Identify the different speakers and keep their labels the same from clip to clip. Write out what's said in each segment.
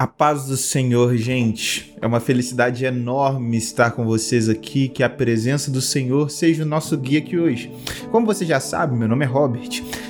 Speaker 1: A paz do Senhor, gente. É uma felicidade enorme estar com vocês aqui. Que a presença do Senhor seja o nosso guia aqui hoje. Como você já sabe, meu nome é Robert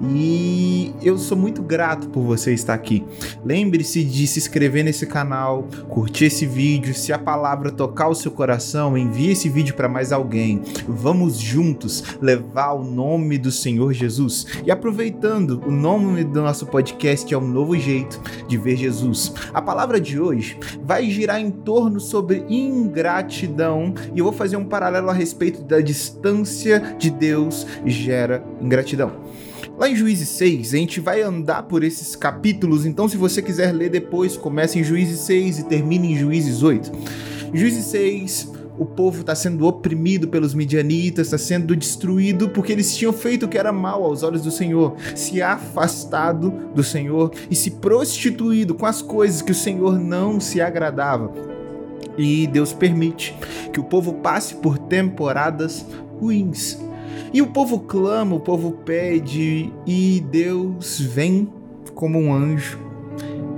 Speaker 1: e eu sou muito grato por você estar aqui. Lembre-se de se inscrever nesse canal, curtir esse vídeo. Se a palavra tocar o seu coração, envie esse vídeo para mais alguém. Vamos juntos levar o nome do Senhor Jesus. E aproveitando, o nome do nosso podcast é um novo jeito de ver Jesus. A palavra de hoje vai girar em torno sobre ingratidão e eu vou fazer um paralelo a respeito da distância de Deus gera ingratidão. Lá em Juízes 6, a gente vai andar por esses capítulos, então se você quiser ler depois, comece em Juízes 6 e termine em Juízes 8. Juízes 6, o povo está sendo oprimido pelos midianitas, está sendo destruído porque eles tinham feito o que era mal aos olhos do Senhor, se afastado do Senhor e se prostituído com as coisas que o Senhor não se agradava. E Deus permite que o povo passe por temporadas ruins. E o povo clama, o povo pede, e Deus vem como um anjo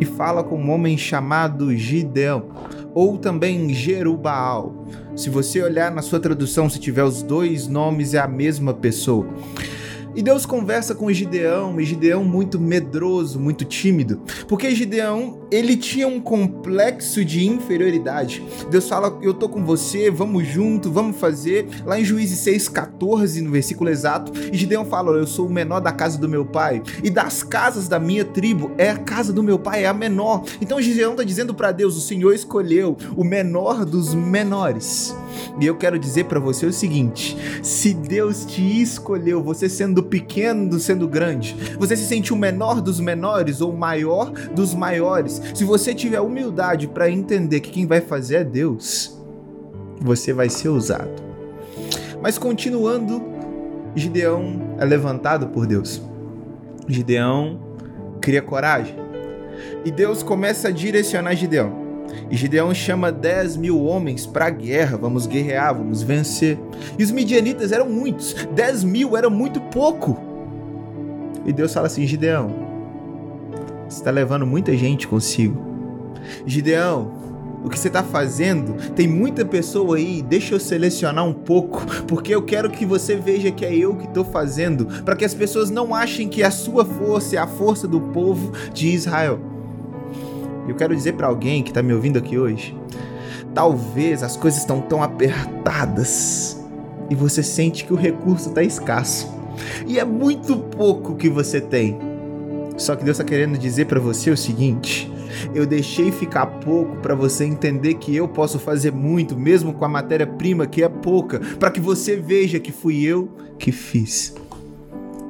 Speaker 1: e fala com um homem chamado Gideão, ou também Jerubaal. Se você olhar na sua tradução, se tiver os dois nomes, é a mesma pessoa. E Deus conversa com Gideão, e Gideão muito medroso, muito tímido, porque Gideão, ele tinha um complexo de inferioridade. Deus fala: "Eu tô com você, vamos junto, vamos fazer". Lá em Juízes 6:14, no versículo exato, Gideão fala: "Eu sou o menor da casa do meu pai, e das casas da minha tribo é a casa do meu pai é a menor". Então Gideão tá dizendo para Deus: "O Senhor escolheu o menor dos menores". E eu quero dizer para você o seguinte: se Deus te escolheu, você sendo pequeno sendo grande, você se sentiu menor dos menores ou maior dos maiores, se você tiver humildade para entender que quem vai fazer é Deus, você vai ser usado. Mas continuando, Gideão é levantado por Deus. Gideão cria coragem. E Deus começa a direcionar Gideão. E Gideão chama 10 mil homens para a guerra, vamos guerrear, vamos vencer. E os midianitas eram muitos, 10 mil era muito pouco. E Deus fala assim: Gideão, você está levando muita gente consigo. Gideão, o que você está fazendo, tem muita pessoa aí, deixa eu selecionar um pouco, porque eu quero que você veja que é eu que estou fazendo, para que as pessoas não achem que a sua força é a força do povo de Israel. Eu quero dizer para alguém que está me ouvindo aqui hoje, talvez as coisas estão tão apertadas e você sente que o recurso está escasso. E é muito pouco que você tem. Só que Deus está querendo dizer para você o seguinte: eu deixei ficar pouco para você entender que eu posso fazer muito, mesmo com a matéria-prima que é pouca, para que você veja que fui eu que fiz.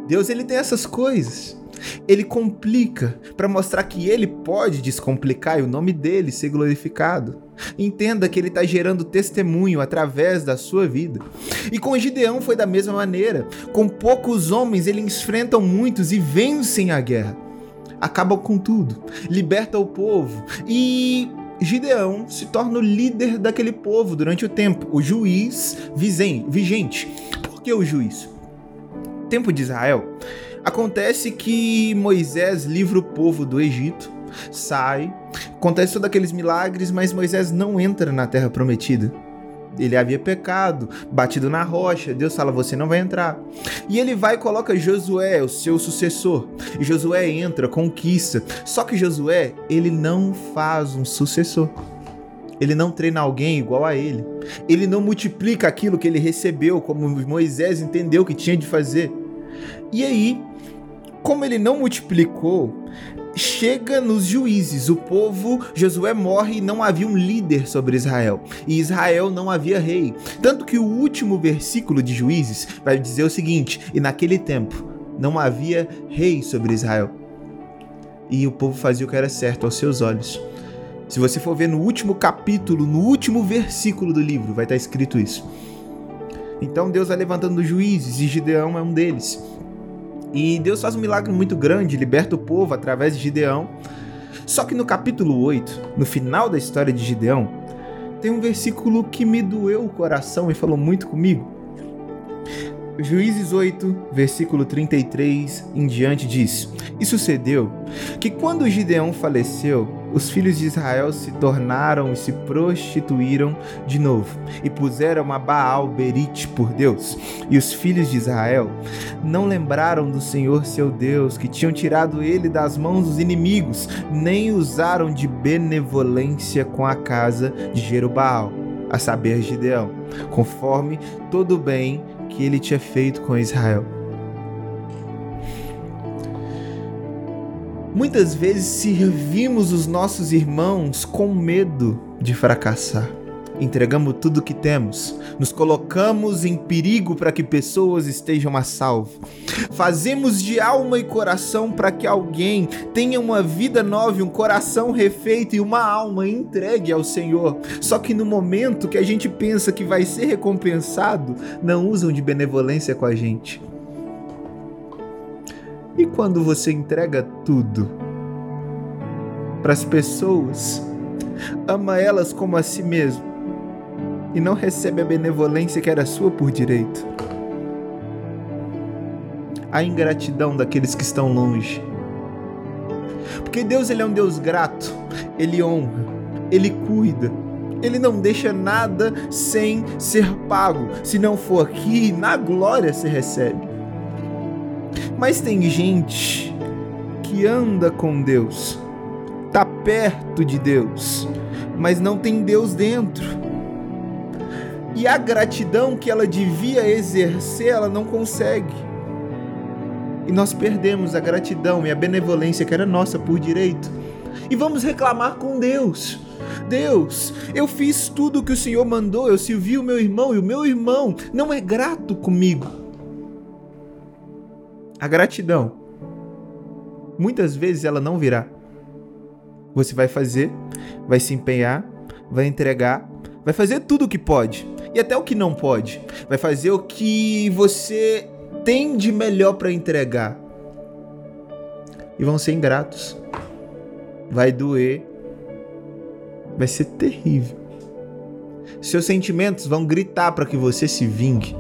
Speaker 1: Deus ele tem essas coisas. Ele complica para mostrar que ele pode descomplicar e o nome dele ser glorificado. Entenda que ele está gerando testemunho através da sua vida. E com Gideão foi da mesma maneira. Com poucos homens, ele enfrenta muitos e vencem a guerra. Acabam com tudo, liberta o povo e Gideão se torna o líder daquele povo durante o tempo, o juiz vigente. Por que o juiz? Tempo de Israel Acontece que Moisés livra o povo do Egito, sai, acontece todos aqueles milagres, mas Moisés não entra na terra prometida. Ele havia pecado, batido na rocha. Deus fala: Você não vai entrar. E ele vai e coloca Josué, o seu sucessor. E Josué entra, conquista. Só que Josué, ele não faz um sucessor. Ele não treina alguém igual a ele. Ele não multiplica aquilo que ele recebeu, como Moisés entendeu que tinha de fazer. E aí, como ele não multiplicou, chega nos juízes. O povo, Josué morre e não havia um líder sobre Israel. E Israel não havia rei. Tanto que o último versículo de Juízes vai dizer o seguinte: E naquele tempo não havia rei sobre Israel. E o povo fazia o que era certo aos seus olhos. Se você for ver no último capítulo, no último versículo do livro, vai estar escrito isso. Então Deus vai levantando juízes e Gideão é um deles. E Deus faz um milagre muito grande, liberta o povo através de Gideão. Só que no capítulo 8, no final da história de Gideão, tem um versículo que me doeu o coração e falou muito comigo. Juízes 8, versículo 33 em diante diz: E sucedeu que quando Gideão faleceu, os filhos de Israel se tornaram e se prostituíram de novo, e puseram a Baal Berite por Deus. E os filhos de Israel não lembraram do Senhor seu Deus, que tinham tirado ele das mãos dos inimigos, nem usaram de benevolência com a casa de Jerubaal, a saber, Gideão, conforme todo bem que ele tinha feito com Israel. Muitas vezes servimos os nossos irmãos com medo de fracassar. Entregamos tudo o que temos, nos colocamos em perigo para que pessoas estejam a salvo. Fazemos de alma e coração para que alguém tenha uma vida nova, um coração refeito e uma alma entregue ao Senhor. Só que no momento que a gente pensa que vai ser recompensado, não usam de benevolência com a gente. E quando você entrega tudo para as pessoas, ama elas como a si mesmo e não recebe a benevolência que era sua por direito? A ingratidão daqueles que estão longe. Porque Deus ele é um Deus grato, ele honra, ele cuida, ele não deixa nada sem ser pago. Se não for aqui, na glória se recebe. Mas tem gente que anda com Deus, tá perto de Deus, mas não tem Deus dentro. E a gratidão que ela devia exercer, ela não consegue. E nós perdemos a gratidão e a benevolência que era nossa por direito. E vamos reclamar com Deus. Deus, eu fiz tudo o que o Senhor mandou, eu servi o meu irmão e o meu irmão não é grato comigo a gratidão, muitas vezes ela não virá. Você vai fazer, vai se empenhar, vai entregar, vai fazer tudo o que pode e até o que não pode. Vai fazer o que você tem de melhor para entregar. E vão ser ingratos. Vai doer. Vai ser terrível. Seus sentimentos vão gritar para que você se vingue.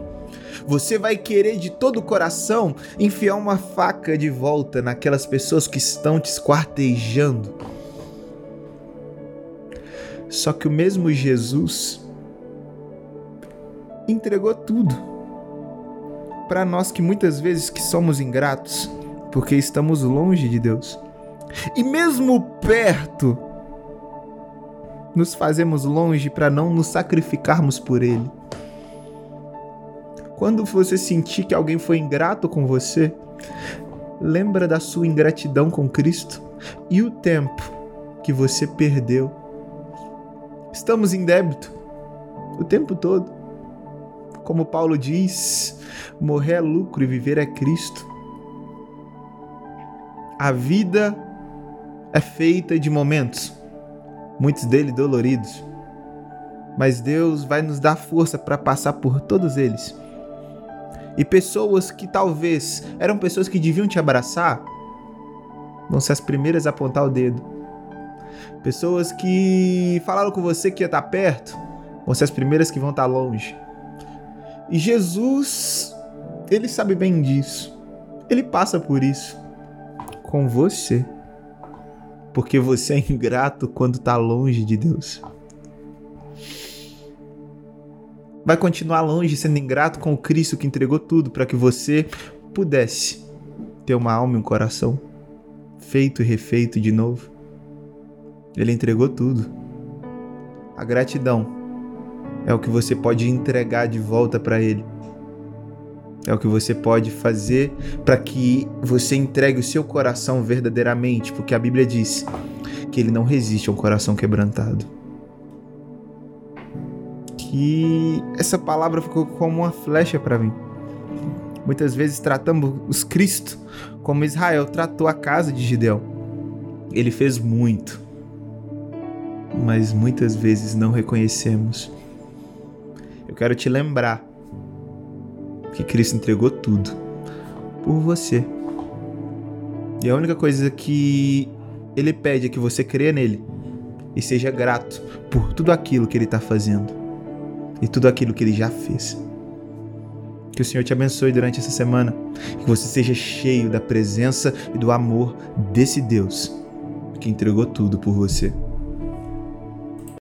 Speaker 1: Você vai querer de todo o coração enfiar uma faca de volta naquelas pessoas que estão te esquartejando. Só que o mesmo Jesus entregou tudo para nós que muitas vezes que somos ingratos, porque estamos longe de Deus. E mesmo perto, nos fazemos longe para não nos sacrificarmos por ele. Quando você sentir que alguém foi ingrato com você, lembra da sua ingratidão com Cristo e o tempo que você perdeu. Estamos em débito o tempo todo. Como Paulo diz, morrer é lucro e viver é Cristo. A vida é feita de momentos, muitos deles doloridos. Mas Deus vai nos dar força para passar por todos eles e pessoas que talvez eram pessoas que deviam te abraçar vão ser as primeiras a apontar o dedo. Pessoas que falaram com você que ia estar perto vão ser as primeiras que vão estar longe. E Jesus, ele sabe bem disso. Ele passa por isso com você. Porque você é ingrato quando está longe de Deus vai continuar longe sendo ingrato com o Cristo que entregou tudo para que você pudesse ter uma alma e um coração feito e refeito de novo. Ele entregou tudo. A gratidão é o que você pode entregar de volta para Ele. É o que você pode fazer para que você entregue o seu coração verdadeiramente, porque a Bíblia diz que Ele não resiste a um coração quebrantado que essa palavra ficou como uma flecha para mim. Muitas vezes tratamos os Cristo como Israel tratou a casa de Gideão. Ele fez muito, mas muitas vezes não reconhecemos. Eu quero te lembrar que Cristo entregou tudo por você. E a única coisa que ele pede é que você creia nele e seja grato por tudo aquilo que ele está fazendo e tudo aquilo que ele já fez. Que o Senhor te abençoe durante essa semana. Que você seja cheio da presença e do amor desse Deus que entregou tudo por você.